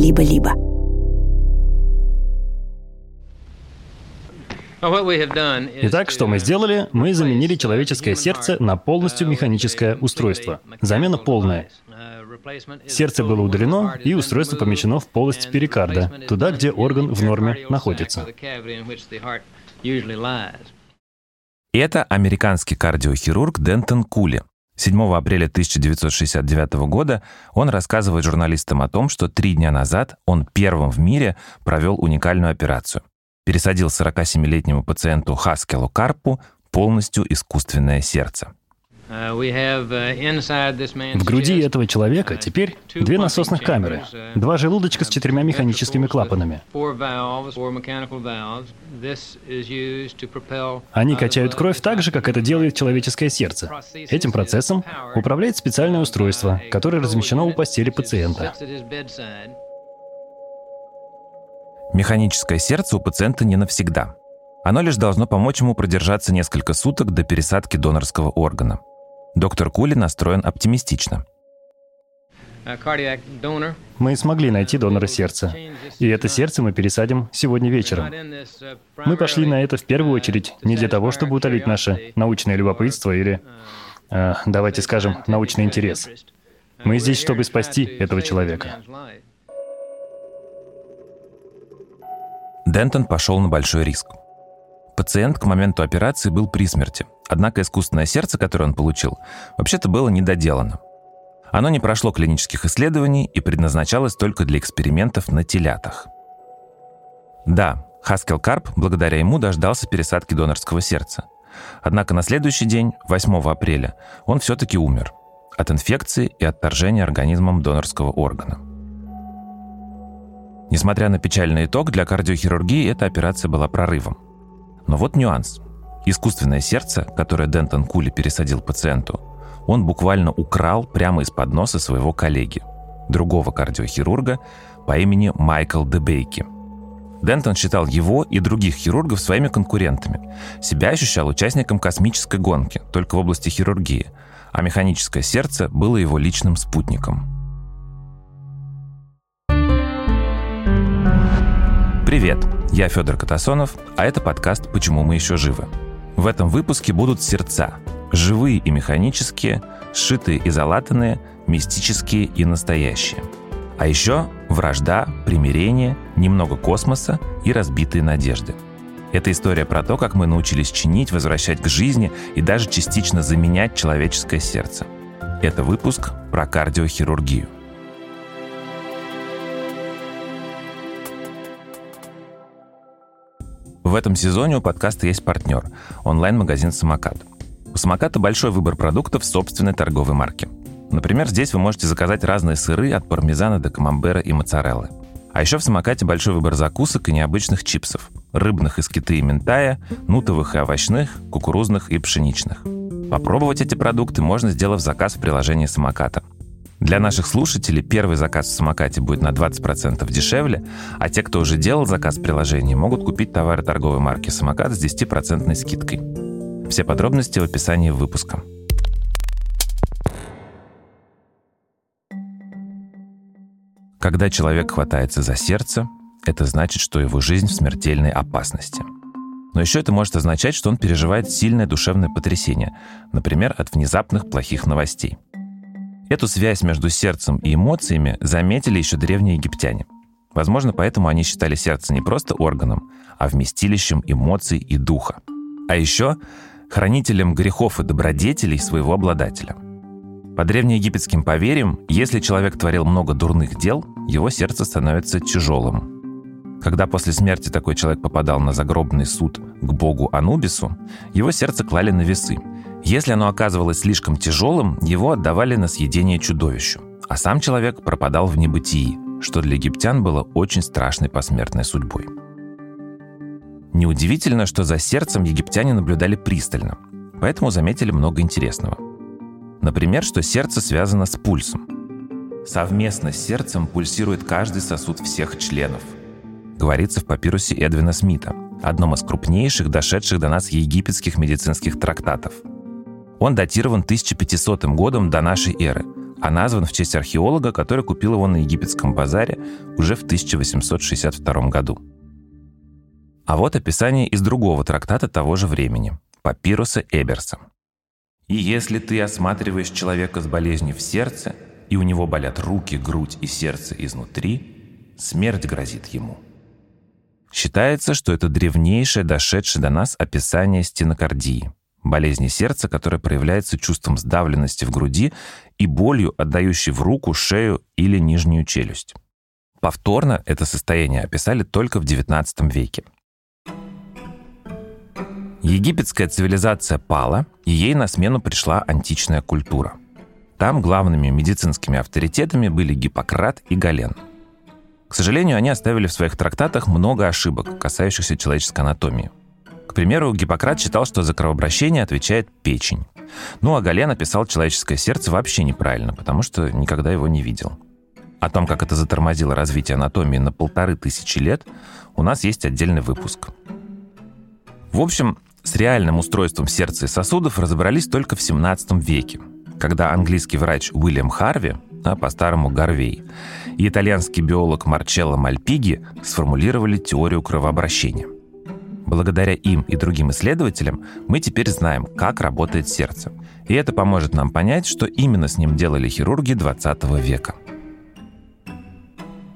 либо-либо. Итак, что мы сделали? Мы заменили человеческое сердце на полностью механическое устройство. Замена полная. Сердце было удалено, и устройство помещено в полость перикарда, туда, где орган в норме находится. Это американский кардиохирург Дентон Кули. 7 апреля 1969 года он рассказывает журналистам о том, что три дня назад он первым в мире провел уникальную операцию пересадил 47-летнему пациенту Хаскелу Карпу полностью искусственное сердце. Uh, uh, в груди этого человека теперь две насосных камеры, uh, два желудочка с четырьмя механическими клапанами. Они качают кровь так же, как это делает человеческое сердце. Этим процессом управляет специальное устройство, которое размещено у постели пациента. Механическое сердце у пациента не навсегда. Оно лишь должно помочь ему продержаться несколько суток до пересадки донорского органа. Доктор Кули настроен оптимистично. Мы смогли найти донора сердца. И это сердце мы пересадим сегодня вечером. Мы пошли на это в первую очередь не для того, чтобы утолить наше научное любопытство или, э, давайте скажем, научный интерес. Мы здесь, чтобы спасти этого человека. Дентон пошел на большой риск. Пациент к моменту операции был при смерти, однако искусственное сердце, которое он получил, вообще-то было недоделано. Оно не прошло клинических исследований и предназначалось только для экспериментов на телятах. Да, Хаскел Карп благодаря ему дождался пересадки донорского сердца. Однако на следующий день, 8 апреля, он все-таки умер от инфекции и отторжения организмом донорского органа. Несмотря на печальный итог, для кардиохирургии эта операция была прорывом. Но вот нюанс. Искусственное сердце, которое Дентон Кули пересадил пациенту, он буквально украл прямо из-под носа своего коллеги, другого кардиохирурга по имени Майкл Дебейки. Дентон считал его и других хирургов своими конкурентами. Себя ощущал участником космической гонки, только в области хирургии, а механическое сердце было его личным спутником – Привет, я Федор Катасонов, а это подкаст «Почему мы еще живы». В этом выпуске будут сердца. Живые и механические, сшитые и залатанные, мистические и настоящие. А еще вражда, примирение, немного космоса и разбитые надежды. Это история про то, как мы научились чинить, возвращать к жизни и даже частично заменять человеческое сердце. Это выпуск про кардиохирургию. В этом сезоне у подкаста есть партнер – онлайн-магазин «Самокат». У «Самоката» большой выбор продуктов собственной торговой марки. Например, здесь вы можете заказать разные сыры от пармезана до камамбера и моцареллы. А еще в «Самокате» большой выбор закусок и необычных чипсов. Рыбных из киты и ментая, нутовых и овощных, кукурузных и пшеничных. Попробовать эти продукты можно, сделав заказ в приложении «Самоката». Для наших слушателей первый заказ в самокате будет на 20% дешевле, а те, кто уже делал заказ в приложении, могут купить товары торговой марки «Самокат» с 10% скидкой. Все подробности в описании выпуска. Когда человек хватается за сердце, это значит, что его жизнь в смертельной опасности. Но еще это может означать, что он переживает сильное душевное потрясение, например, от внезапных плохих новостей – Эту связь между сердцем и эмоциями заметили еще древние египтяне. Возможно, поэтому они считали сердце не просто органом, а вместилищем эмоций и духа. А еще хранителем грехов и добродетелей своего обладателя. По древнеегипетским поверьям, если человек творил много дурных дел, его сердце становится тяжелым. Когда после смерти такой человек попадал на загробный суд к богу Анубису, его сердце клали на весы – если оно оказывалось слишком тяжелым, его отдавали на съедение чудовищу, а сам человек пропадал в небытии, что для египтян было очень страшной посмертной судьбой. Неудивительно, что за сердцем египтяне наблюдали пристально, поэтому заметили много интересного. Например, что сердце связано с пульсом. Совместно с сердцем пульсирует каждый сосуд всех членов. Говорится в папирусе Эдвина Смита, одном из крупнейших, дошедших до нас египетских медицинских трактатов – он датирован 1500 годом до нашей эры, а назван в честь археолога, который купил его на египетском базаре уже в 1862 году. А вот описание из другого трактата того же времени – «Папируса Эберса». «И если ты осматриваешь человека с болезнью в сердце, и у него болят руки, грудь и сердце изнутри, смерть грозит ему». Считается, что это древнейшее, дошедшее до нас описание стенокардии – болезни сердца, которая проявляется чувством сдавленности в груди и болью, отдающей в руку, шею или нижнюю челюсть. Повторно это состояние описали только в XIX веке. Египетская цивилизация пала, и ей на смену пришла античная культура. Там главными медицинскими авторитетами были Гиппократ и Гален. К сожалению, они оставили в своих трактатах много ошибок, касающихся человеческой анатомии – к примеру, Гиппократ считал, что за кровообращение отвечает печень. Ну а Гален описал человеческое сердце вообще неправильно, потому что никогда его не видел. О том, как это затормозило развитие анатомии на полторы тысячи лет, у нас есть отдельный выпуск. В общем, с реальным устройством сердца и сосудов разобрались только в 17 веке, когда английский врач Уильям Харви, а по-старому Гарвей, и итальянский биолог Марчелло Мальпиги сформулировали теорию кровообращения – Благодаря им и другим исследователям мы теперь знаем, как работает сердце. И это поможет нам понять, что именно с ним делали хирурги 20 века.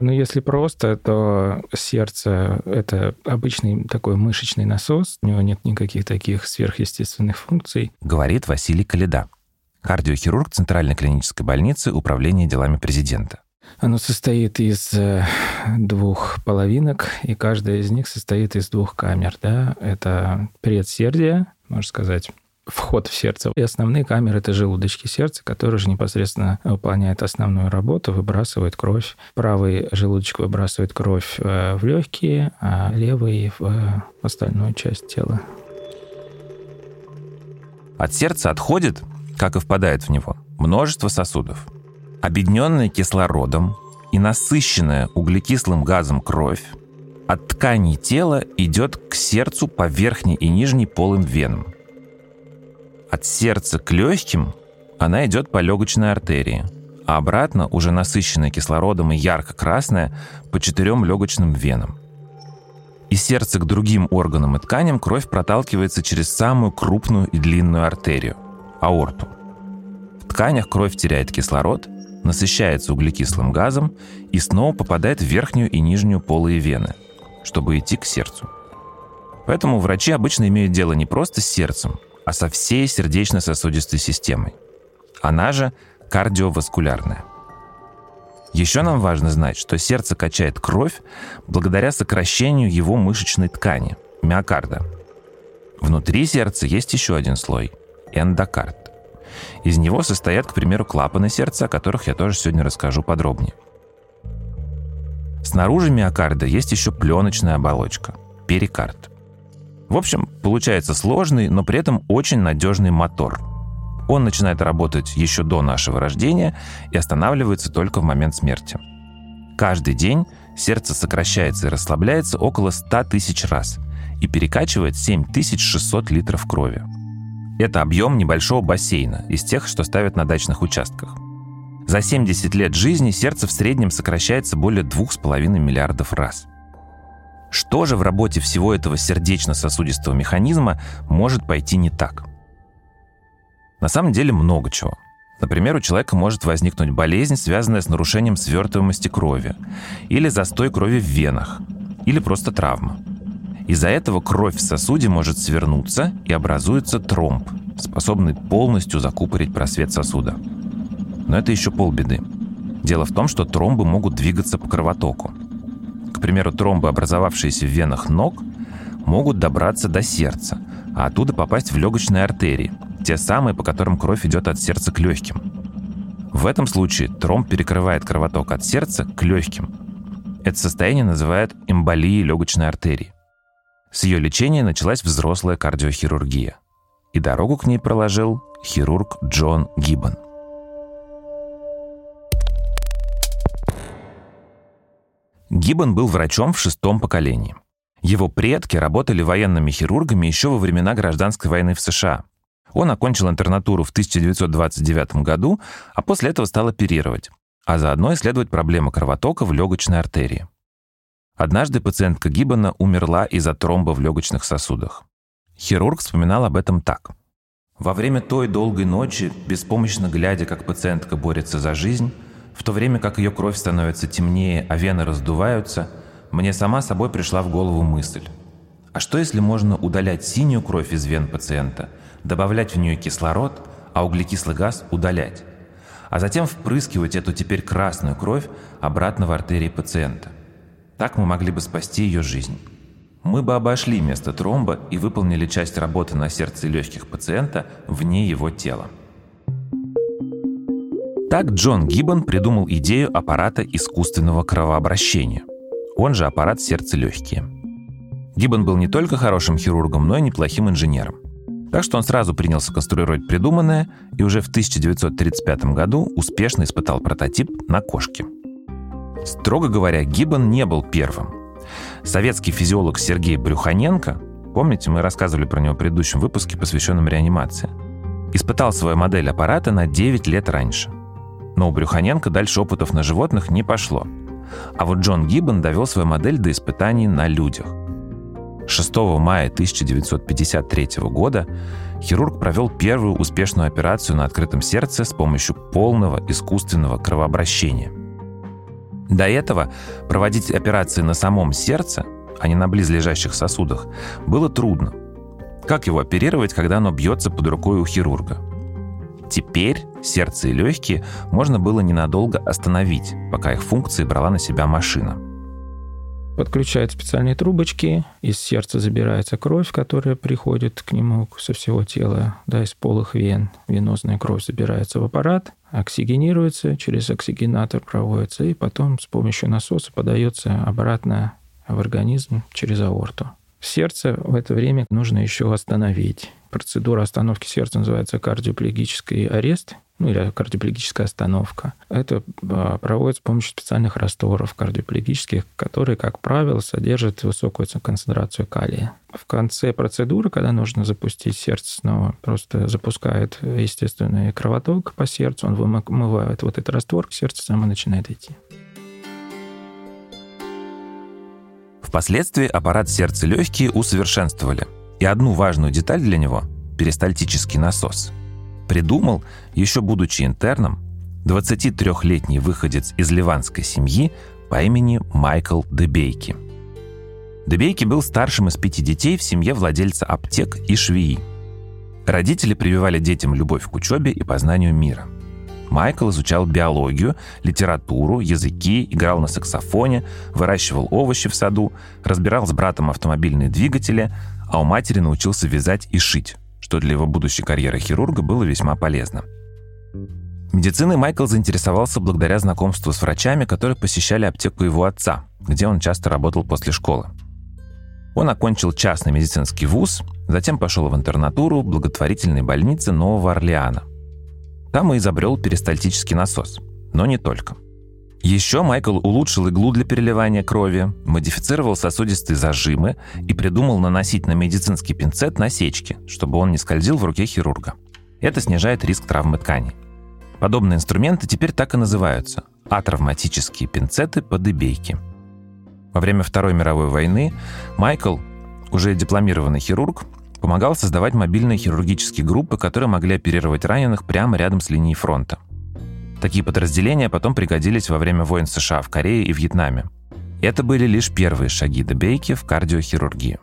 Ну, если просто, то сердце — это обычный такой мышечный насос, у него нет никаких таких сверхъестественных функций. Говорит Василий Каледа, кардиохирург Центральной клинической больницы Управления делами президента. Оно состоит из э, двух половинок, и каждая из них состоит из двух камер. Да? Это предсердие, можно сказать, вход в сердце. И основные камеры — это желудочки сердца, которые же непосредственно выполняют основную работу, выбрасывают кровь. Правый желудочек выбрасывает кровь э, в легкие, а левый — в остальную часть тела. От сердца отходит, как и впадает в него, множество сосудов. Объединенная кислородом и насыщенная углекислым газом кровь от тканей тела идет к сердцу по верхней и нижней полым венам. От сердца к легким она идет по легочной артерии, а обратно уже насыщенная кислородом и ярко-красная по четырем легочным венам. Из сердца к другим органам и тканям кровь проталкивается через самую крупную и длинную артерию – аорту. В тканях кровь теряет кислород насыщается углекислым газом и снова попадает в верхнюю и нижнюю полые вены, чтобы идти к сердцу. Поэтому врачи обычно имеют дело не просто с сердцем, а со всей сердечно-сосудистой системой. Она же кардиоваскулярная. Еще нам важно знать, что сердце качает кровь благодаря сокращению его мышечной ткани – миокарда. Внутри сердца есть еще один слой – эндокард. Из него состоят, к примеру, клапаны сердца, о которых я тоже сегодня расскажу подробнее. Снаружи миокарда есть еще пленочная оболочка – перикард. В общем, получается сложный, но при этом очень надежный мотор. Он начинает работать еще до нашего рождения и останавливается только в момент смерти. Каждый день сердце сокращается и расслабляется около 100 тысяч раз и перекачивает 7600 литров крови. Это объем небольшого бассейна, из тех, что ставят на дачных участках. За 70 лет жизни сердце в среднем сокращается более 2,5 миллиардов раз. Что же в работе всего этого сердечно-сосудистого механизма может пойти не так? На самом деле много чего. Например, у человека может возникнуть болезнь, связанная с нарушением свертываемости крови, или застой крови в венах, или просто травма. Из-за этого кровь в сосуде может свернуться и образуется тромб, способный полностью закупорить просвет сосуда. Но это еще полбеды. Дело в том, что тромбы могут двигаться по кровотоку. К примеру, тромбы, образовавшиеся в венах ног, могут добраться до сердца, а оттуда попасть в легочные артерии, те самые, по которым кровь идет от сердца к легким. В этом случае тромб перекрывает кровоток от сердца к легким. Это состояние называют эмболией легочной артерии. С ее лечения началась взрослая кардиохирургия. И дорогу к ней проложил хирург Джон Гиббон. Гиббон был врачом в шестом поколении. Его предки работали военными хирургами еще во времена гражданской войны в США. Он окончил интернатуру в 1929 году, а после этого стал оперировать, а заодно исследовать проблемы кровотока в легочной артерии. Однажды пациентка Гиббона умерла из-за тромба в легочных сосудах. Хирург вспоминал об этом так. «Во время той долгой ночи, беспомощно глядя, как пациентка борется за жизнь, в то время как ее кровь становится темнее, а вены раздуваются, мне сама собой пришла в голову мысль. А что если можно удалять синюю кровь из вен пациента, добавлять в нее кислород, а углекислый газ удалять, а затем впрыскивать эту теперь красную кровь обратно в артерии пациента? Так мы могли бы спасти ее жизнь. Мы бы обошли место тромба и выполнили часть работы на сердце легких пациента вне его тела. Так Джон Гиббон придумал идею аппарата искусственного кровообращения. Он же аппарат сердце-легкие. Гиббон был не только хорошим хирургом, но и неплохим инженером. Так что он сразу принялся конструировать придуманное и уже в 1935 году успешно испытал прототип на кошке. Строго говоря, Гиббон не был первым. Советский физиолог Сергей Брюханенко, помните, мы рассказывали про него в предыдущем выпуске, посвященном реанимации, испытал свою модель аппарата на 9 лет раньше – но у Брюханенко дальше опытов на животных не пошло. А вот Джон Гиббон довел свою модель до испытаний на людях. 6 мая 1953 года хирург провел первую успешную операцию на открытом сердце с помощью полного искусственного кровообращения. До этого проводить операции на самом сердце, а не на близлежащих сосудах, было трудно. Как его оперировать, когда оно бьется под рукой у хирурга? Теперь сердце и легкие можно было ненадолго остановить, пока их функции брала на себя машина. Подключают специальные трубочки, из сердца забирается кровь, которая приходит к нему со всего тела, да, из полых вен. Венозная кровь забирается в аппарат, оксигенируется, через оксигенатор проводится, и потом с помощью насоса подается обратно в организм через аорту. Сердце в это время нужно еще остановить. Процедура остановки сердца называется кардиоплегический арест, ну или кардиоплегическая остановка. Это а, проводится с помощью специальных растворов кардиоплегических, которые, как правило, содержат высокую концентрацию калия. В конце процедуры, когда нужно запустить сердце снова, просто запускает естественный кровоток по сердцу, он вымывает вот этот раствор, сердце само начинает идти. Впоследствии аппарат сердца-легкие усовершенствовали – и одну важную деталь для него – перистальтический насос. Придумал, еще будучи интерном, 23-летний выходец из ливанской семьи по имени Майкл Дебейки. Дебейки был старшим из пяти детей в семье владельца аптек и швеи. Родители прививали детям любовь к учебе и познанию мира. Майкл изучал биологию, литературу, языки, играл на саксофоне, выращивал овощи в саду, разбирал с братом автомобильные двигатели, а у матери научился вязать и шить, что для его будущей карьеры хирурга было весьма полезно. Медициной Майкл заинтересовался благодаря знакомству с врачами, которые посещали аптеку его отца, где он часто работал после школы. Он окончил частный медицинский вуз, затем пошел в интернатуру благотворительной больницы Нового Орлеана. Там и изобрел перистальтический насос, но не только. Еще Майкл улучшил иглу для переливания крови, модифицировал сосудистые зажимы и придумал наносить на медицинский пинцет насечки, чтобы он не скользил в руке хирурга. Это снижает риск травмы тканей. Подобные инструменты теперь так и называются – атравматические пинцеты по дебейке. Во время Второй мировой войны Майкл, уже дипломированный хирург, помогал создавать мобильные хирургические группы, которые могли оперировать раненых прямо рядом с линией фронта – Такие подразделения потом пригодились во время войн США в Корее и Вьетнаме. Это были лишь первые шаги Дебейки в кардиохирургии.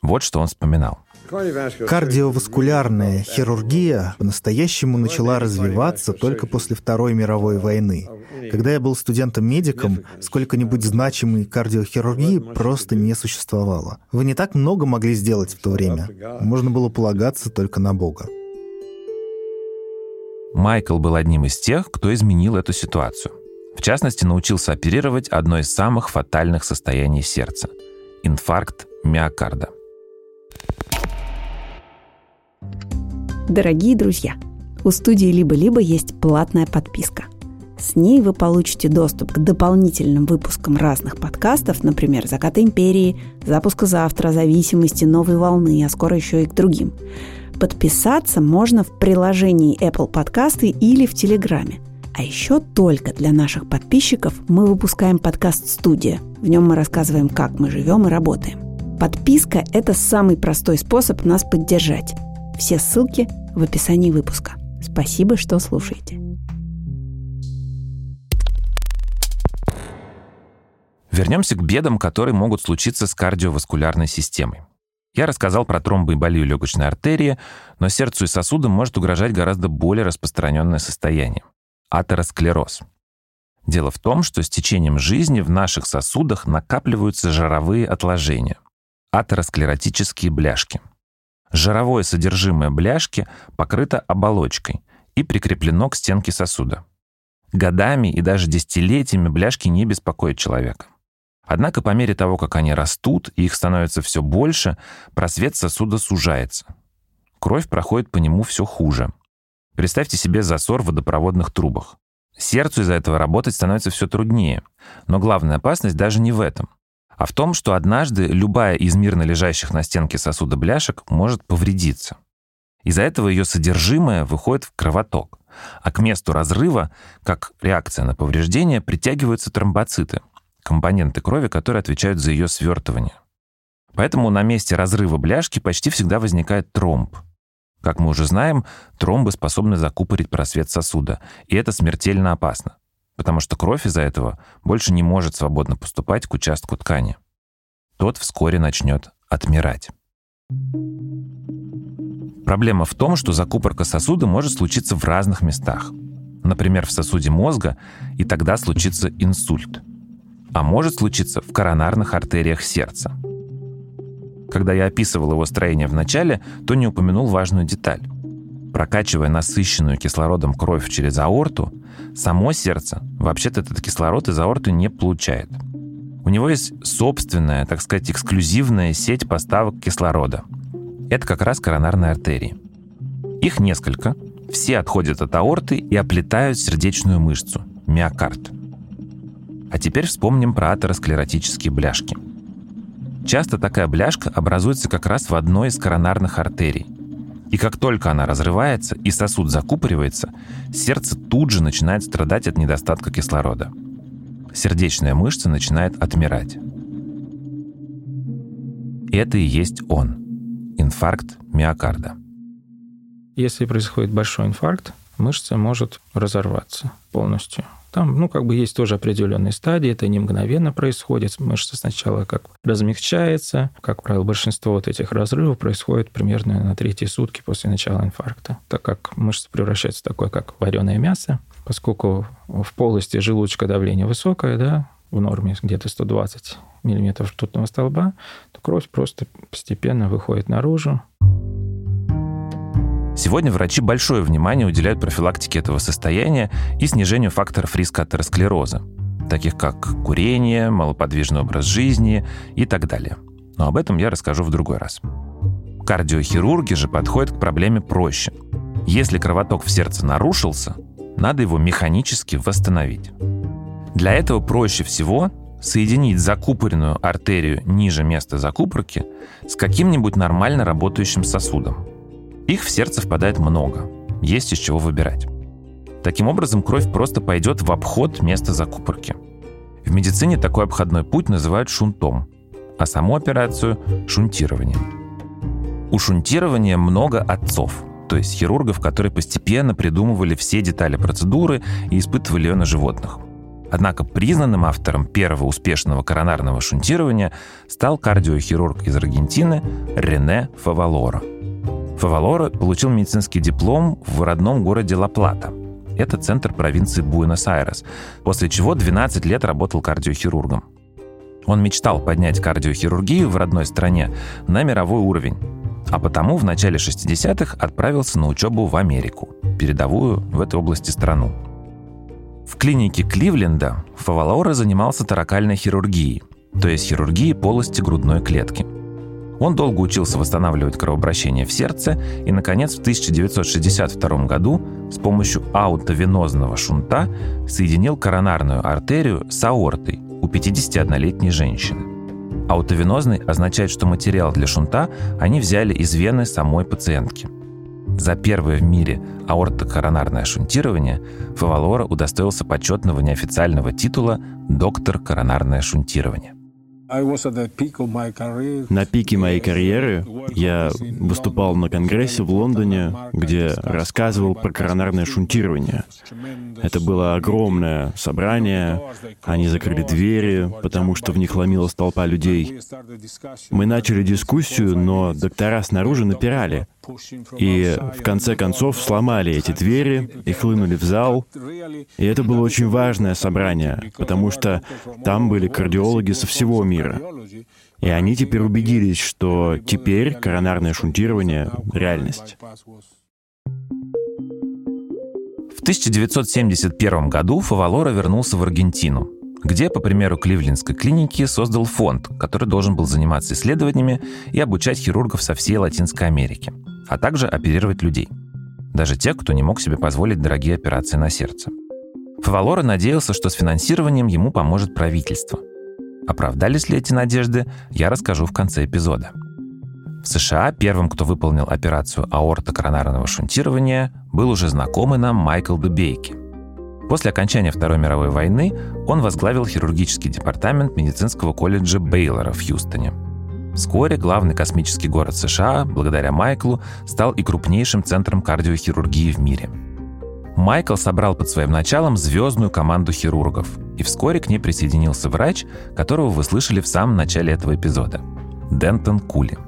Вот что он вспоминал. Кардиоваскулярная хирургия по-настоящему начала развиваться только после Второй мировой войны. Когда я был студентом-медиком, сколько-нибудь значимой кардиохирургии просто не существовало. Вы не так много могли сделать в то время. Можно было полагаться только на Бога. Майкл был одним из тех, кто изменил эту ситуацию. В частности, научился оперировать одно из самых фатальных состояний сердца – инфаркт миокарда. Дорогие друзья, у студии «Либо-либо» есть платная подписка. С ней вы получите доступ к дополнительным выпускам разных подкастов, например, «Закат империи», «Запуска завтра», «Зависимости», «Новой волны», а скоро еще и к другим – Подписаться можно в приложении Apple Podcasts или в Телеграме. А еще только для наших подписчиков мы выпускаем подкаст «Студия». В нем мы рассказываем, как мы живем и работаем. Подписка – это самый простой способ нас поддержать. Все ссылки в описании выпуска. Спасибо, что слушаете. Вернемся к бедам, которые могут случиться с кардиоваскулярной системой. Я рассказал про тромбоэмболию легочной артерии, но сердцу и сосудам может угрожать гораздо более распространенное состояние – атеросклероз. Дело в том, что с течением жизни в наших сосудах накапливаются жировые отложения – атеросклеротические бляшки. Жировое содержимое бляшки покрыто оболочкой и прикреплено к стенке сосуда. Годами и даже десятилетиями бляшки не беспокоят человека. Однако по мере того, как они растут и их становится все больше, просвет сосуда сужается. Кровь проходит по нему все хуже. Представьте себе засор в водопроводных трубах. Сердцу из-за этого работать становится все труднее. Но главная опасность даже не в этом, а в том, что однажды любая из мирно лежащих на стенке сосуда бляшек может повредиться. Из-за этого ее содержимое выходит в кровоток, а к месту разрыва, как реакция на повреждение, притягиваются тромбоциты — компоненты крови, которые отвечают за ее свертывание. Поэтому на месте разрыва бляшки почти всегда возникает тромб. Как мы уже знаем, тромбы способны закупорить просвет сосуда, и это смертельно опасно, потому что кровь из-за этого больше не может свободно поступать к участку ткани. Тот вскоре начнет отмирать. Проблема в том, что закупорка сосуда может случиться в разных местах. Например, в сосуде мозга, и тогда случится инсульт – а может случиться в коронарных артериях сердца. Когда я описывал его строение в начале, то не упомянул важную деталь. Прокачивая насыщенную кислородом кровь через аорту, само сердце вообще-то этот кислород из аорты не получает. У него есть собственная, так сказать, эксклюзивная сеть поставок кислорода. Это как раз коронарные артерии. Их несколько, все отходят от аорты и оплетают сердечную мышцу – миокард – а теперь вспомним про атеросклеротические бляшки. Часто такая бляшка образуется как раз в одной из коронарных артерий. И как только она разрывается и сосуд закупоривается, сердце тут же начинает страдать от недостатка кислорода. Сердечная мышца начинает отмирать. Это и есть он. Инфаркт миокарда. Если происходит большой инфаркт, мышца может разорваться полностью. Там, ну, как бы есть тоже определенные стадии, это не мгновенно происходит. Мышца сначала как размягчается. Как правило, большинство вот этих разрывов происходит примерно на третьи сутки после начала инфаркта, так как мышца превращается в такое, как вареное мясо, поскольку в полости желудочка давление высокое, да, в норме где-то 120 миллиметров ртутного столба, то кровь просто постепенно выходит наружу, Сегодня врачи большое внимание уделяют профилактике этого состояния и снижению факторов риска атеросклероза, таких как курение, малоподвижный образ жизни и так далее. Но об этом я расскажу в другой раз. Кардиохирурги же подходят к проблеме проще. Если кровоток в сердце нарушился, надо его механически восстановить. Для этого проще всего соединить закупоренную артерию ниже места закупорки с каким-нибудь нормально работающим сосудом – их в сердце впадает много, есть из чего выбирать. Таким образом, кровь просто пойдет в обход места закупорки. В медицине такой обходной путь называют шунтом, а саму операцию – шунтированием. У шунтирования много отцов, то есть хирургов, которые постепенно придумывали все детали процедуры и испытывали ее на животных. Однако признанным автором первого успешного коронарного шунтирования стал кардиохирург из Аргентины Рене Фавалора – Фавалора получил медицинский диплом в родном городе Ла-Плата. Это центр провинции Буэнос-Айрес, после чего 12 лет работал кардиохирургом. Он мечтал поднять кардиохирургию в родной стране на мировой уровень, а потому в начале 60-х отправился на учебу в Америку, передовую в этой области страну. В клинике Кливленда Фавалора занимался таракальной хирургией, то есть хирургией полости грудной клетки – он долго учился восстанавливать кровообращение в сердце и, наконец, в 1962 году с помощью аутовенозного шунта соединил коронарную артерию с аортой у 51-летней женщины. Аутовенозный означает, что материал для шунта они взяли из вены самой пациентки. За первое в мире аортокоронарное шунтирование Фавалора удостоился почетного неофициального титула «доктор коронарное шунтирование». На пике моей карьеры я выступал на конгрессе в Лондоне, где рассказывал про коронарное шунтирование. Это было огромное собрание, они закрыли двери, потому что в них ломилась толпа людей. Мы начали дискуссию, но доктора снаружи напирали. И в конце концов сломали эти двери и хлынули в зал. И это было очень важное собрание, потому что там были кардиологи со всего мира. И они теперь убедились, что теперь коронарное шунтирование — реальность. В 1971 году Фавалора вернулся в Аргентину, где, по примеру Кливлендской клиники, создал фонд, который должен был заниматься исследованиями и обучать хирургов со всей Латинской Америки — а также оперировать людей. Даже тех, кто не мог себе позволить дорогие операции на сердце. Фавалора надеялся, что с финансированием ему поможет правительство. Оправдались ли эти надежды, я расскажу в конце эпизода. В США первым, кто выполнил операцию аортокоронарного шунтирования, был уже знакомый нам Майкл Дубейки. После окончания Второй мировой войны он возглавил хирургический департамент медицинского колледжа Бейлора в Хьюстоне – Вскоре главный космический город США, благодаря Майклу, стал и крупнейшим центром кардиохирургии в мире. Майкл собрал под своим началом звездную команду хирургов, и вскоре к ней присоединился врач, которого вы слышали в самом начале этого эпизода – Дентон Кули.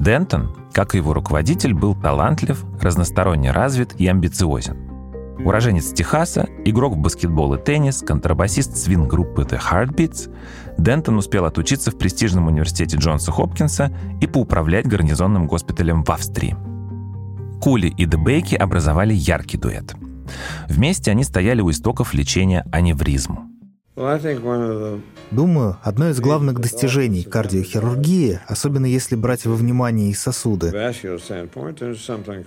Дентон, как и его руководитель, был талантлив, разносторонне развит и амбициозен – Уроженец Техаса, игрок в баскетбол и теннис, контрабасист свинг-группы The Heartbeats, Дентон успел отучиться в престижном университете Джонса Хопкинса и поуправлять гарнизонным госпиталем в Австрии. Кули и Дебейки образовали яркий дуэт. Вместе они стояли у истоков лечения аневризм. Думаю, одно из главных достижений кардиохирургии, особенно если брать во внимание и сосуды,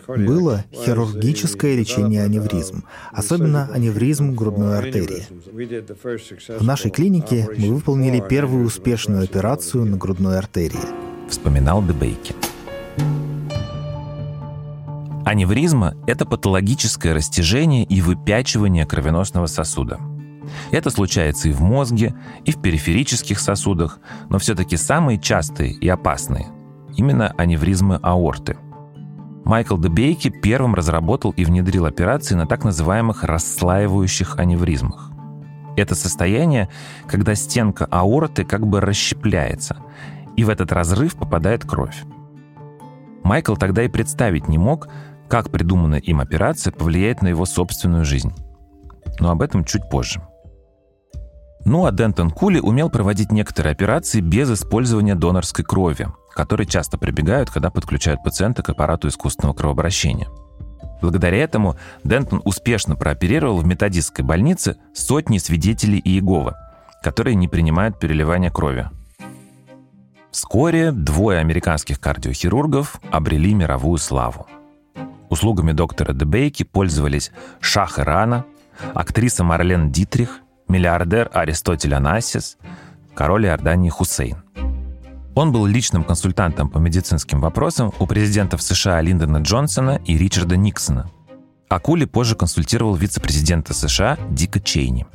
было хирургическое лечение аневризм, особенно аневризм грудной артерии. В нашей клинике мы выполнили первую успешную операцию на грудной артерии. Вспоминал Дебейки. Аневризма – это патологическое растяжение и выпячивание кровеносного сосуда – это случается и в мозге, и в периферических сосудах, но все-таки самые частые и опасные – именно аневризмы аорты. Майкл Дебейки первым разработал и внедрил операции на так называемых расслаивающих аневризмах. Это состояние, когда стенка аорты как бы расщепляется, и в этот разрыв попадает кровь. Майкл тогда и представить не мог, как придуманная им операция повлияет на его собственную жизнь. Но об этом чуть позже. Ну а Дентон Кули умел проводить некоторые операции без использования донорской крови, которые часто прибегают, когда подключают пациента к аппарату искусственного кровообращения. Благодаря этому Дентон успешно прооперировал в методистской больнице сотни свидетелей Иеговы, которые не принимают переливания крови. Вскоре двое американских кардиохирургов обрели мировую славу. Услугами доктора Дебейки пользовались Шах Ирана, актриса Марлен Дитрих миллиардер Аристотель Анасис, король Иордании Хусейн. Он был личным консультантом по медицинским вопросам у президентов США Линдона Джонсона и Ричарда Никсона. Акули позже консультировал вице-президента США Дика Чейни.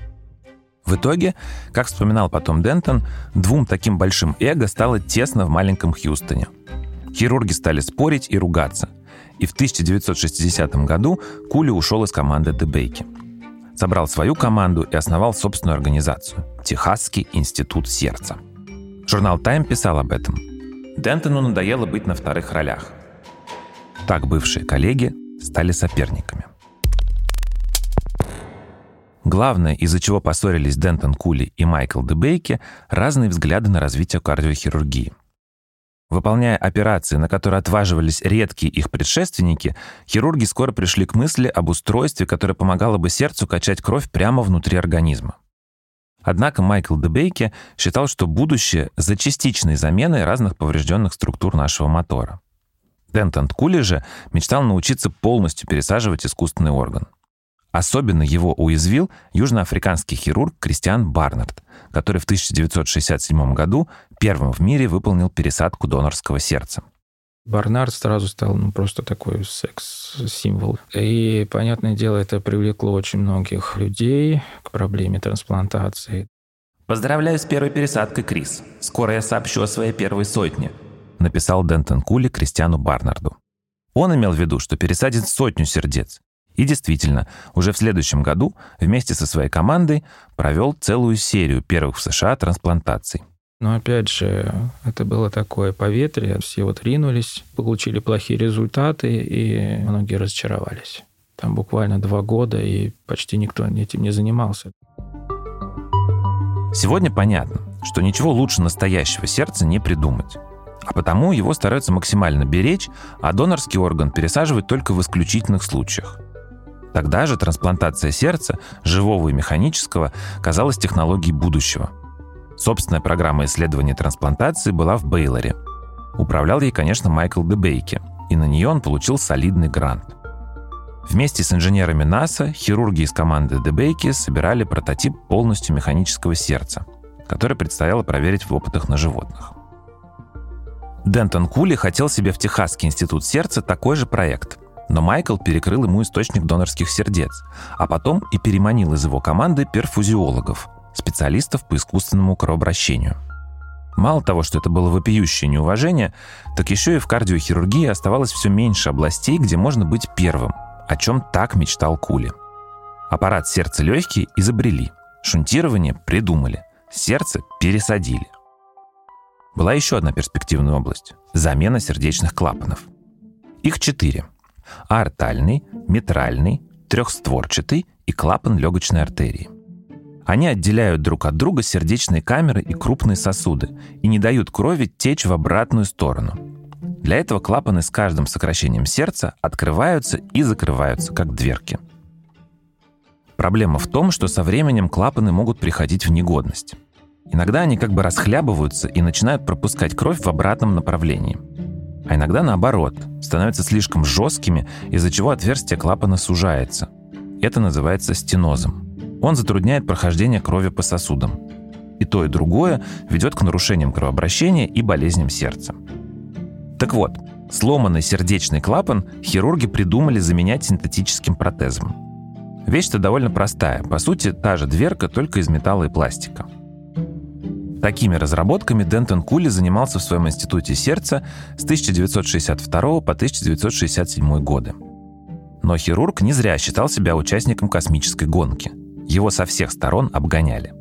В итоге, как вспоминал потом Дентон, двум таким большим эго стало тесно в маленьком Хьюстоне. Хирурги стали спорить и ругаться. И в 1960 году Кули ушел из команды Дебейки – собрал свою команду и основал собственную организацию – Техасский институт сердца. Журнал «Тайм» писал об этом. Дентону надоело быть на вторых ролях. Так бывшие коллеги стали соперниками. Главное, из-за чего поссорились Дентон Кули и Майкл Дебейки, разные взгляды на развитие кардиохирургии – Выполняя операции, на которые отваживались редкие их предшественники, хирурги скоро пришли к мысли об устройстве, которое помогало бы сердцу качать кровь прямо внутри организма. Однако Майкл Дебейке считал, что будущее за частичной заменой разных поврежденных структур нашего мотора. Дентон Кули же мечтал научиться полностью пересаживать искусственный орган. Особенно его уязвил южноафриканский хирург Кристиан Барнард, который в 1967 году первым в мире выполнил пересадку донорского сердца. Барнард сразу стал ну, просто такой секс-символ. И, понятное дело, это привлекло очень многих людей к проблеме трансплантации. «Поздравляю с первой пересадкой, Крис. Скоро я сообщу о своей первой сотне», написал Дентон Кули Кристиану Барнарду. Он имел в виду, что пересадит сотню сердец. И действительно, уже в следующем году вместе со своей командой провел целую серию первых в США трансплантаций. Но опять же, это было такое поветрие, все вот ринулись, получили плохие результаты, и многие разочаровались. Там буквально два года, и почти никто этим не занимался. Сегодня понятно, что ничего лучше настоящего сердца не придумать. А потому его стараются максимально беречь, а донорский орган пересаживать только в исключительных случаях. Тогда же трансплантация сердца, живого и механического, казалась технологией будущего. Собственная программа исследования трансплантации была в Бейлоре. Управлял ей, конечно, Майкл Дебейки, и на нее он получил солидный грант. Вместе с инженерами НАСА хирурги из команды Дебейки собирали прототип полностью механического сердца, который предстояло проверить в опытах на животных. Дентон Кули хотел себе в Техасский институт сердца такой же проект, но Майкл перекрыл ему источник донорских сердец, а потом и переманил из его команды перфузиологов, специалистов по искусственному кровообращению. Мало того, что это было вопиющее неуважение, так еще и в кардиохирургии оставалось все меньше областей, где можно быть первым, о чем так мечтал Кули. Аппарат сердца-легкие изобрели, шунтирование придумали, сердце пересадили. Была еще одна перспективная область – замена сердечных клапанов. Их четыре – аортальный, митральный, трехстворчатый и клапан легочной артерии. Они отделяют друг от друга сердечные камеры и крупные сосуды и не дают крови течь в обратную сторону. Для этого клапаны с каждым сокращением сердца открываются и закрываются, как дверки. Проблема в том, что со временем клапаны могут приходить в негодность. Иногда они как бы расхлябываются и начинают пропускать кровь в обратном направлении. А иногда наоборот, становятся слишком жесткими, из-за чего отверстие клапана сужается. Это называется стенозом. Он затрудняет прохождение крови по сосудам. И то, и другое ведет к нарушениям кровообращения и болезням сердца. Так вот, сломанный сердечный клапан хирурги придумали заменять синтетическим протезом. Вещь-то довольно простая. По сути, та же дверка, только из металла и пластика. Такими разработками Дентон Кули занимался в своем институте сердца с 1962 по 1967 годы. Но хирург не зря считал себя участником космической гонки. Его со всех сторон обгоняли.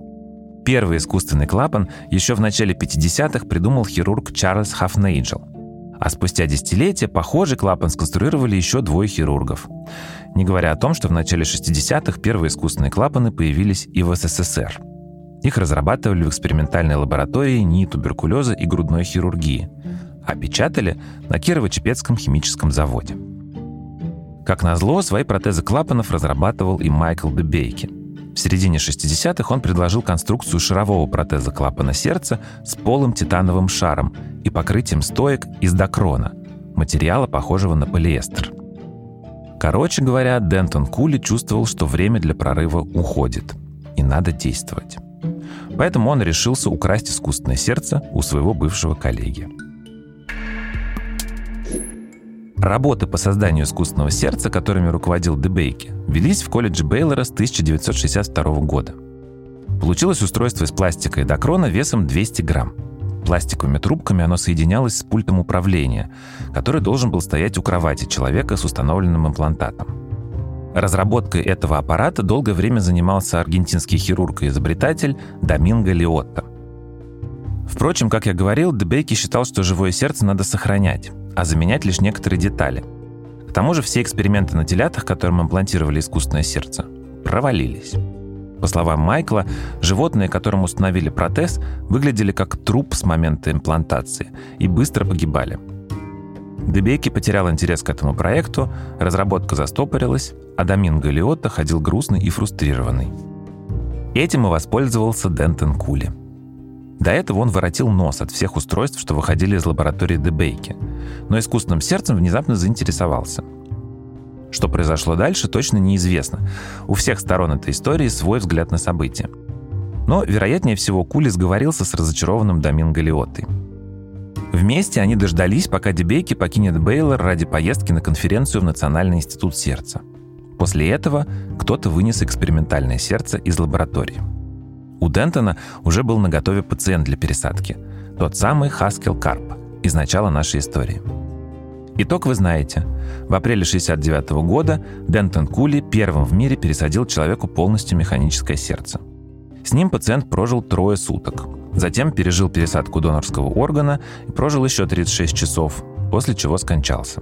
Первый искусственный клапан еще в начале 50-х придумал хирург Чарльз Хафнейджел. А спустя десятилетия похожий клапан сконструировали еще двое хирургов. Не говоря о том, что в начале 60-х первые искусственные клапаны появились и в СССР – их разрабатывали в экспериментальной лаборатории НИИ туберкулеза и грудной хирургии, а печатали на Кирово-Чепецком химическом заводе. Как назло, свои протезы клапанов разрабатывал и Майкл Дебейки. В середине 60-х он предложил конструкцию шарового протеза клапана сердца с полым титановым шаром и покрытием стоек из докрона, материала, похожего на полиэстер. Короче говоря, Дентон Кули чувствовал, что время для прорыва уходит, и надо действовать. Поэтому он решился украсть искусственное сердце у своего бывшего коллеги. Работы по созданию искусственного сердца, которыми руководил Дебейки, велись в колледже Бейлора с 1962 года. Получилось устройство из пластика и докрона весом 200 грамм. Пластиковыми трубками оно соединялось с пультом управления, который должен был стоять у кровати человека с установленным имплантатом. Разработкой этого аппарата долгое время занимался аргентинский хирург и изобретатель Доминго Лиотто. Впрочем, как я говорил, Дебейки считал, что живое сердце надо сохранять, а заменять лишь некоторые детали. К тому же все эксперименты на телятах, которым имплантировали искусственное сердце, провалились. По словам Майкла, животные, которым установили протез, выглядели как труп с момента имплантации и быстро погибали – Дебейки потерял интерес к этому проекту, разработка застопорилась, а Доминго Лиотто ходил грустный и фрустрированный. Этим и воспользовался Дентон Кули. До этого он воротил нос от всех устройств, что выходили из лаборатории Дебейки, но искусственным сердцем внезапно заинтересовался. Что произошло дальше, точно неизвестно. У всех сторон этой истории свой взгляд на события. Но, вероятнее всего, Кули сговорился с разочарованным Доминго Лиоттой – Вместе они дождались, пока Дебейки покинет Бейлор ради поездки на конференцию в Национальный институт сердца. После этого кто-то вынес экспериментальное сердце из лаборатории. У Дентона уже был наготове пациент для пересадки. Тот самый Хаскел Карп из начала нашей истории. Итог вы знаете. В апреле 1969 года Дентон Кули первым в мире пересадил человеку полностью механическое сердце. С ним пациент прожил трое суток. Затем пережил пересадку донорского органа и прожил еще 36 часов, после чего скончался.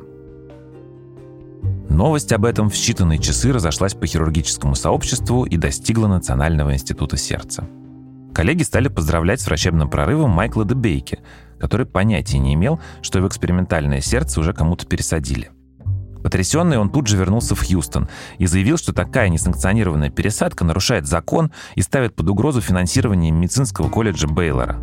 Новость об этом в считанные часы разошлась по хирургическому сообществу и достигла Национального института сердца. Коллеги стали поздравлять с врачебным прорывом Майкла Дебейки, который понятия не имел, что в экспериментальное сердце уже кому-то пересадили. Потрясенный, он тут же вернулся в Хьюстон и заявил, что такая несанкционированная пересадка нарушает закон и ставит под угрозу финансирование медицинского колледжа Бейлора.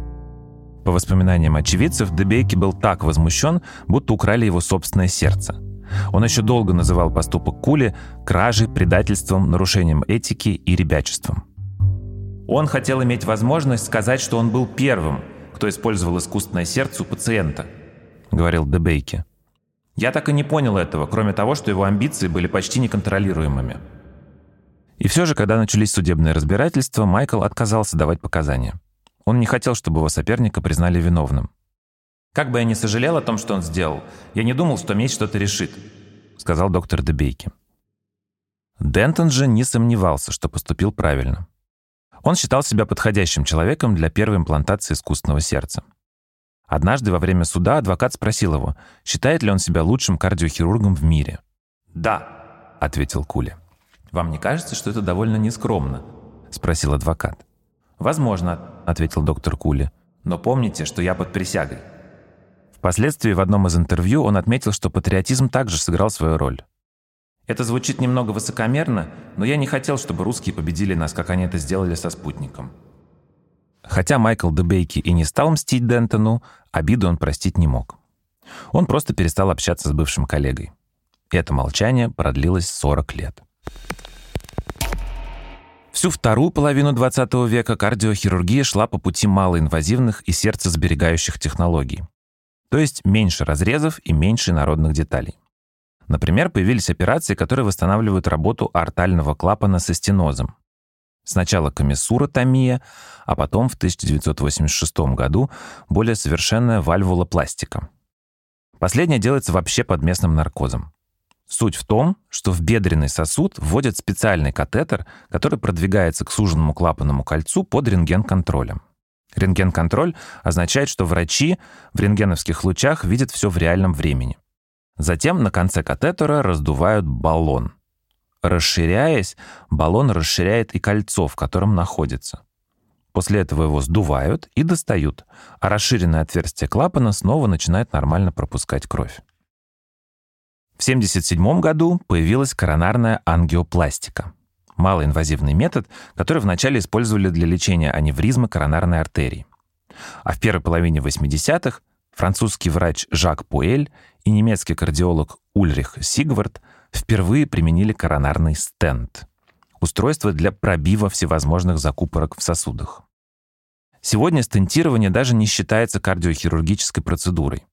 По воспоминаниям очевидцев, Дебейки был так возмущен, будто украли его собственное сердце – он еще долго называл поступок Кули кражей, предательством, нарушением этики и ребячеством. Он хотел иметь возможность сказать, что он был первым, кто использовал искусственное сердце у пациента, говорил Дебейки. Я так и не понял этого, кроме того, что его амбиции были почти неконтролируемыми. И все же, когда начались судебные разбирательства, Майкл отказался давать показания. Он не хотел, чтобы его соперника признали виновным. Как бы я ни сожалел о том, что он сделал, я не думал, что месть что-то решит», — сказал доктор Дебейки. Дентон же не сомневался, что поступил правильно. Он считал себя подходящим человеком для первой имплантации искусственного сердца. Однажды во время суда адвокат спросил его, считает ли он себя лучшим кардиохирургом в мире. «Да», — ответил Кули. «Вам не кажется, что это довольно нескромно?» — спросил адвокат. «Возможно», — ответил доктор Кули. «Но помните, что я под присягой». Впоследствии в одном из интервью он отметил, что патриотизм также сыграл свою роль. Это звучит немного высокомерно, но я не хотел, чтобы русские победили нас, как они это сделали со спутником. Хотя Майкл Дебейки и не стал мстить Дентону, обиду он простить не мог. Он просто перестал общаться с бывшим коллегой. И это молчание продлилось 40 лет. Всю вторую половину 20 века кардиохирургия шла по пути малоинвазивных и сердцесберегающих технологий то есть меньше разрезов и меньше народных деталей. Например, появились операции, которые восстанавливают работу артального клапана со стенозом. Сначала комиссуротомия, а потом в 1986 году более совершенная вальвулопластика. Последняя делается вообще под местным наркозом. Суть в том, что в бедренный сосуд вводят специальный катетер, который продвигается к суженному клапанному кольцу под рентген-контролем. Рентген-контроль означает, что врачи в рентгеновских лучах видят все в реальном времени. Затем на конце катетера раздувают баллон. Расширяясь, баллон расширяет и кольцо, в котором находится. После этого его сдувают и достают, а расширенное отверстие клапана снова начинает нормально пропускать кровь. В 1977 году появилась коронарная ангиопластика малоинвазивный метод, который вначале использовали для лечения аневризмы коронарной артерии. А в первой половине 80-х французский врач Жак Пуэль и немецкий кардиолог Ульрих Сигвард впервые применили коронарный стенд — устройство для пробива всевозможных закупорок в сосудах. Сегодня стентирование даже не считается кардиохирургической процедурой.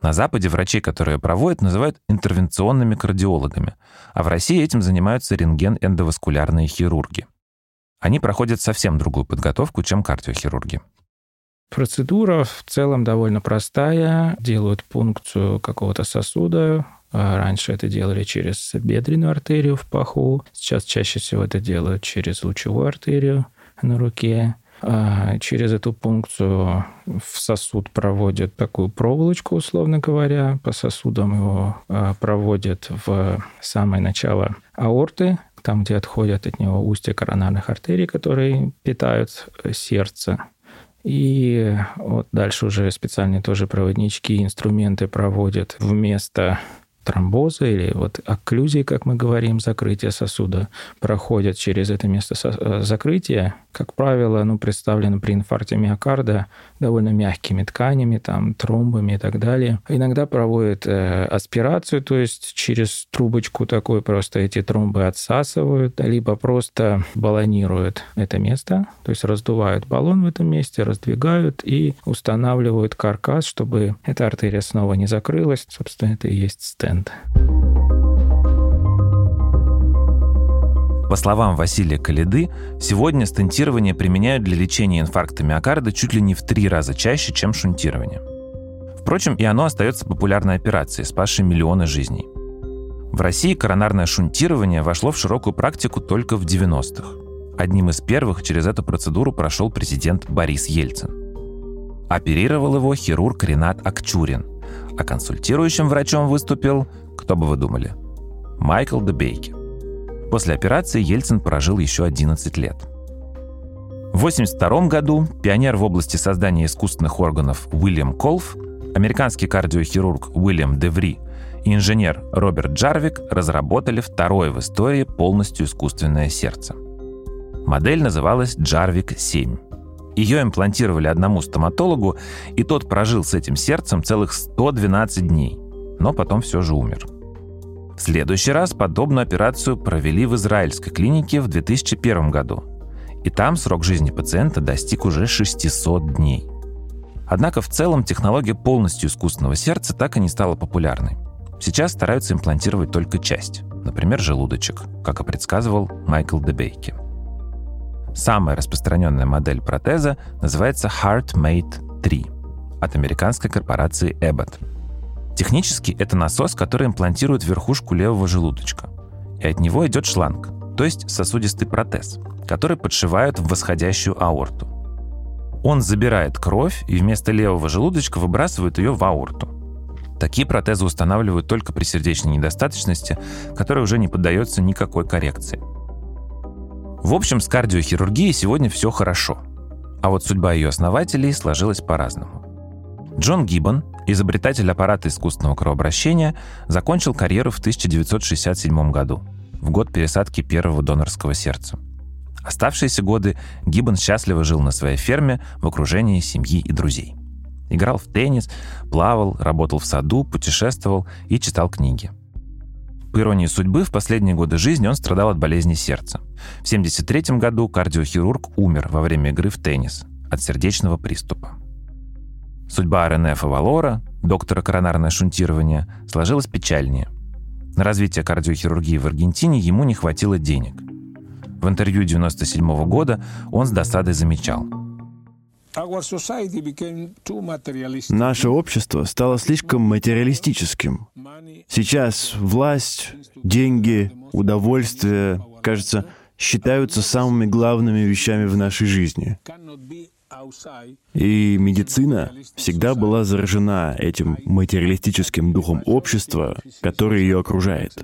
На Западе врачей, которые проводят, называют интервенционными кардиологами, а в России этим занимаются рентген-эндоваскулярные хирурги. Они проходят совсем другую подготовку, чем кардиохирурги. Процедура в целом довольно простая. Делают пункцию какого-то сосуда. А раньше это делали через бедренную артерию в паху. Сейчас чаще всего это делают через лучевую артерию на руке. А, через эту пункцию в сосуд проводят такую проволочку, условно говоря. По сосудам его а, проводят в самое начало аорты, там, где отходят от него устья коронарных артерий, которые питают сердце. И вот дальше уже специальные тоже проводнички, инструменты проводят вместо тромбоза или вот окклюзии, как мы говорим, закрытие сосуда, проходят через это место э, закрытия, как правило, ну, представлено при инфаркте миокарда довольно мягкими тканями, там, тромбами и так далее. Иногда проводят э, аспирацию, то есть через трубочку такой просто эти тромбы отсасывают, либо просто баллонируют это место, то есть раздувают баллон в этом месте, раздвигают и устанавливают каркас, чтобы эта артерия снова не закрылась. Собственно, это и есть стенд. По словам Василия Калиды, сегодня стентирование применяют для лечения инфаркта миокарда чуть ли не в три раза чаще, чем шунтирование. Впрочем, и оно остается популярной операцией, спасшей миллионы жизней. В России коронарное шунтирование вошло в широкую практику только в 90-х. Одним из первых через эту процедуру прошел президент Борис Ельцин. Оперировал его хирург Ренат Акчурин, а консультирующим врачом выступил, кто бы вы думали, Майкл Дебейки. После операции Ельцин прожил еще 11 лет. В 1982 году пионер в области создания искусственных органов Уильям Колф, американский кардиохирург Уильям Деври и инженер Роберт Джарвик разработали второе в истории полностью искусственное сердце. Модель называлась Джарвик-7. Ее имплантировали одному стоматологу, и тот прожил с этим сердцем целых 112 дней, но потом все же умер. В следующий раз подобную операцию провели в израильской клинике в 2001 году. И там срок жизни пациента достиг уже 600 дней. Однако в целом технология полностью искусственного сердца так и не стала популярной. Сейчас стараются имплантировать только часть, например, желудочек, как и предсказывал Майкл Дебейки. Самая распространенная модель протеза называется HeartMate 3 от американской корпорации Abbott – Технически это насос, который имплантирует верхушку левого желудочка. И от него идет шланг, то есть сосудистый протез, который подшивают в восходящую аорту. Он забирает кровь и вместо левого желудочка выбрасывает ее в аорту. Такие протезы устанавливают только при сердечной недостаточности, которая уже не поддается никакой коррекции. В общем, с кардиохирургией сегодня все хорошо. А вот судьба ее основателей сложилась по-разному. Джон Гиббон, изобретатель аппарата искусственного кровообращения, закончил карьеру в 1967 году, в год пересадки первого донорского сердца. Оставшиеся годы Гиббон счастливо жил на своей ферме в окружении семьи и друзей. Играл в теннис, плавал, работал в саду, путешествовал и читал книги. По иронии судьбы, в последние годы жизни он страдал от болезни сердца. В 1973 году кардиохирург умер во время игры в теннис от сердечного приступа. Судьба Рене Фавалора, доктора коронарное шунтирование, сложилась печальнее. На развитие кардиохирургии в Аргентине ему не хватило денег. В интервью 1997 года он с досадой замечал. Наше общество стало слишком материалистическим. Сейчас власть, деньги, удовольствие, кажется, считаются самыми главными вещами в нашей жизни. И медицина всегда была заражена этим материалистическим духом общества, который ее окружает.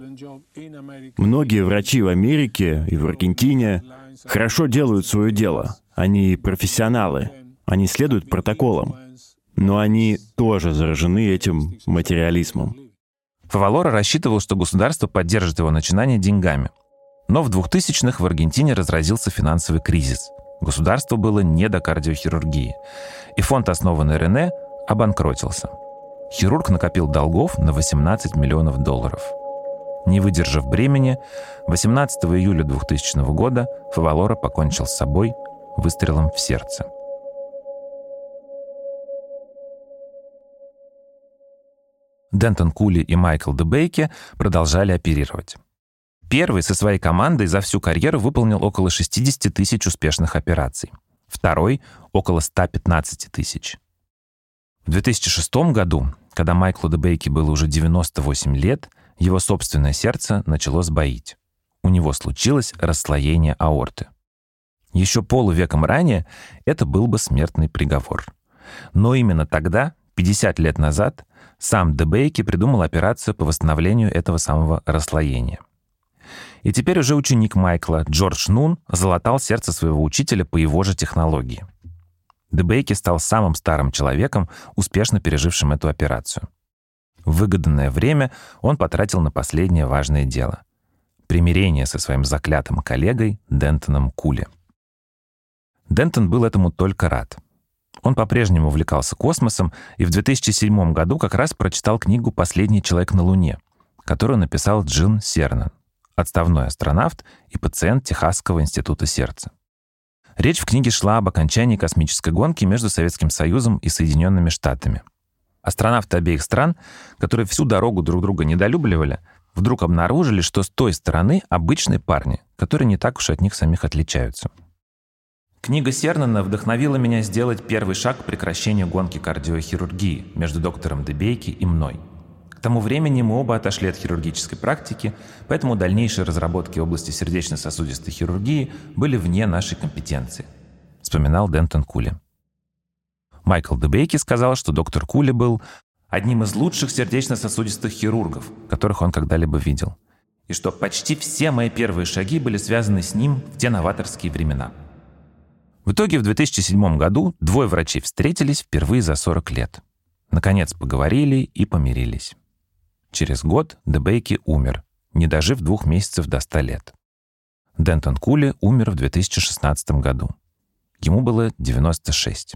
Многие врачи в Америке и в Аргентине хорошо делают свое дело. Они профессионалы, они следуют протоколам, но они тоже заражены этим материализмом. Фавалора рассчитывал, что государство поддержит его начинание деньгами. Но в 2000-х в Аргентине разразился финансовый кризис – Государству было не до кардиохирургии. И фонд, основанный Рене, обанкротился. Хирург накопил долгов на 18 миллионов долларов. Не выдержав бремени, 18 июля 2000 года Фавалора покончил с собой выстрелом в сердце. Дентон Кули и Майкл Дебейке продолжали оперировать. Первый со своей командой за всю карьеру выполнил около 60 тысяч успешных операций. Второй — около 115 тысяч. В 2006 году, когда Майклу Дебейке было уже 98 лет, его собственное сердце начало сбоить. У него случилось расслоение аорты. Еще полувеком ранее это был бы смертный приговор. Но именно тогда, 50 лет назад, сам Дебейки придумал операцию по восстановлению этого самого расслоения — и теперь уже ученик Майкла, Джордж Нун, залатал сердце своего учителя по его же технологии. Дебейки стал самым старым человеком, успешно пережившим эту операцию. Выгоданное время он потратил на последнее важное дело — примирение со своим заклятым коллегой Дентоном Кули. Дентон был этому только рад. Он по-прежнему увлекался космосом и в 2007 году как раз прочитал книгу «Последний человек на Луне», которую написал Джин Сернан, отставной астронавт и пациент Техасского института сердца. Речь в книге шла об окончании космической гонки между Советским Союзом и Соединенными Штатами. Астронавты обеих стран, которые всю дорогу друг друга недолюбливали, вдруг обнаружили, что с той стороны обычные парни, которые не так уж от них самих отличаются. Книга Сернана вдохновила меня сделать первый шаг к прекращению гонки кардиохирургии между доктором Дебейки и мной. К тому времени мы оба отошли от хирургической практики, поэтому дальнейшие разработки в области сердечно-сосудистой хирургии были вне нашей компетенции, вспоминал Дентон Кули. Майкл Дебейки сказал, что доктор Кули был одним из лучших сердечно-сосудистых хирургов, которых он когда-либо видел, и что почти все мои первые шаги были связаны с ним в те новаторские времена – в итоге в 2007 году двое врачей встретились впервые за 40 лет. Наконец поговорили и помирились. Через год Дебейки умер, не дожив двух месяцев до 100 лет. Дентон Кули умер в 2016 году. Ему было 96.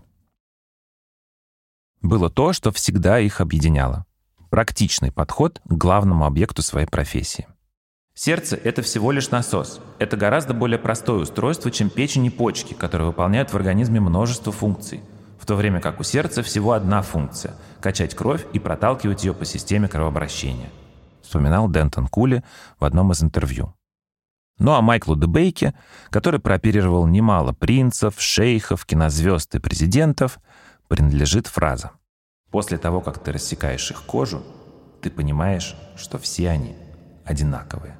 Было то, что всегда их объединяло. Практичный подход к главному объекту своей профессии. Сердце – это всего лишь насос. Это гораздо более простое устройство, чем печень и почки, которые выполняют в организме множество функций. В то время как у сердца всего одна функция – качать кровь и проталкивать ее по системе кровообращения. Вспоминал Дентон Кули в одном из интервью. Ну а Майклу Дебейке, который прооперировал немало принцев, шейхов, кинозвезд и президентов, принадлежит фраза «После того, как ты рассекаешь их кожу, ты понимаешь, что все они одинаковые».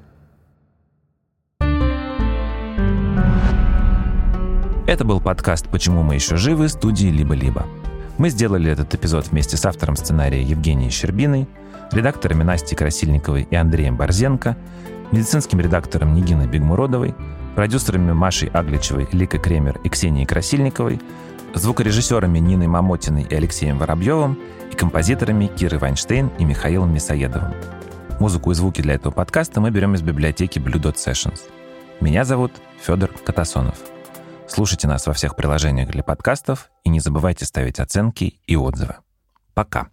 Это был подкаст «Почему мы еще живы» студии «Либо-либо». Мы сделали этот эпизод вместе с автором сценария Евгенией Щербиной, редакторами Настей Красильниковой и Андреем Борзенко, медицинским редактором Нигиной Бегмуродовой, продюсерами Машей Агличевой, Ликой Кремер и Ксенией Красильниковой, звукорежиссерами Ниной Мамотиной и Алексеем Воробьевым и композиторами Кирой Вайнштейн и Михаилом Мясоедовым. Музыку и звуки для этого подкаста мы берем из библиотеки Blue Dot Sessions. Меня зовут Федор Катасонов. Слушайте нас во всех приложениях для подкастов и не забывайте ставить оценки и отзывы. Пока.